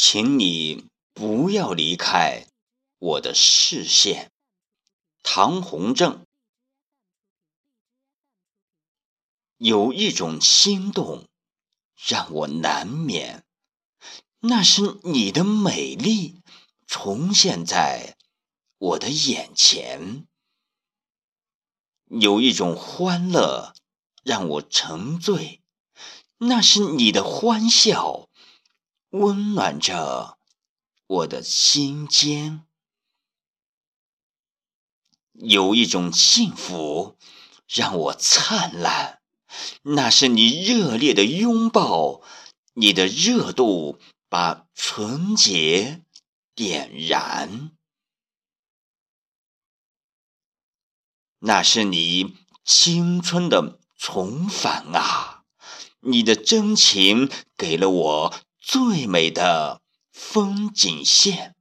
请你不要离开我的视线。唐洪正，有一种心动让我难免，那是你的美丽重现在我的眼前；有一种欢乐让我沉醉，那是你的欢笑温暖着我的心间。有一种幸福让我灿烂，那是你热烈的拥抱，你的热度把纯洁点燃，那是你青春的重返啊！你的真情给了我最美的风景线。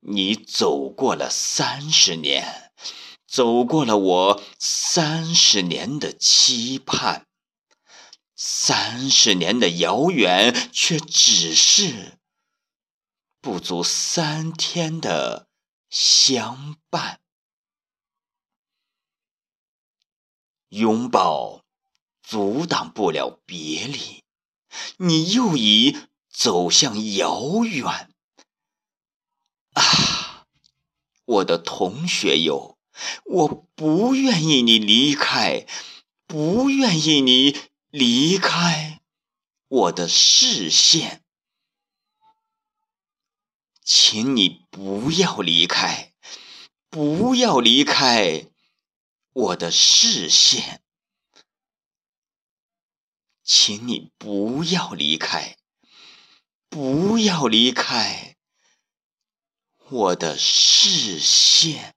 你走过了三十年，走过了我三十年的期盼，三十年的遥远，却只是不足三天的相伴。拥抱阻挡不了别离，你又已走向遥远。啊，我的同学哟，我不愿意你离开，不愿意你离开我的视线，请你不要离开，不要离开我的视线，请你不要离开，不要离开。我的视线。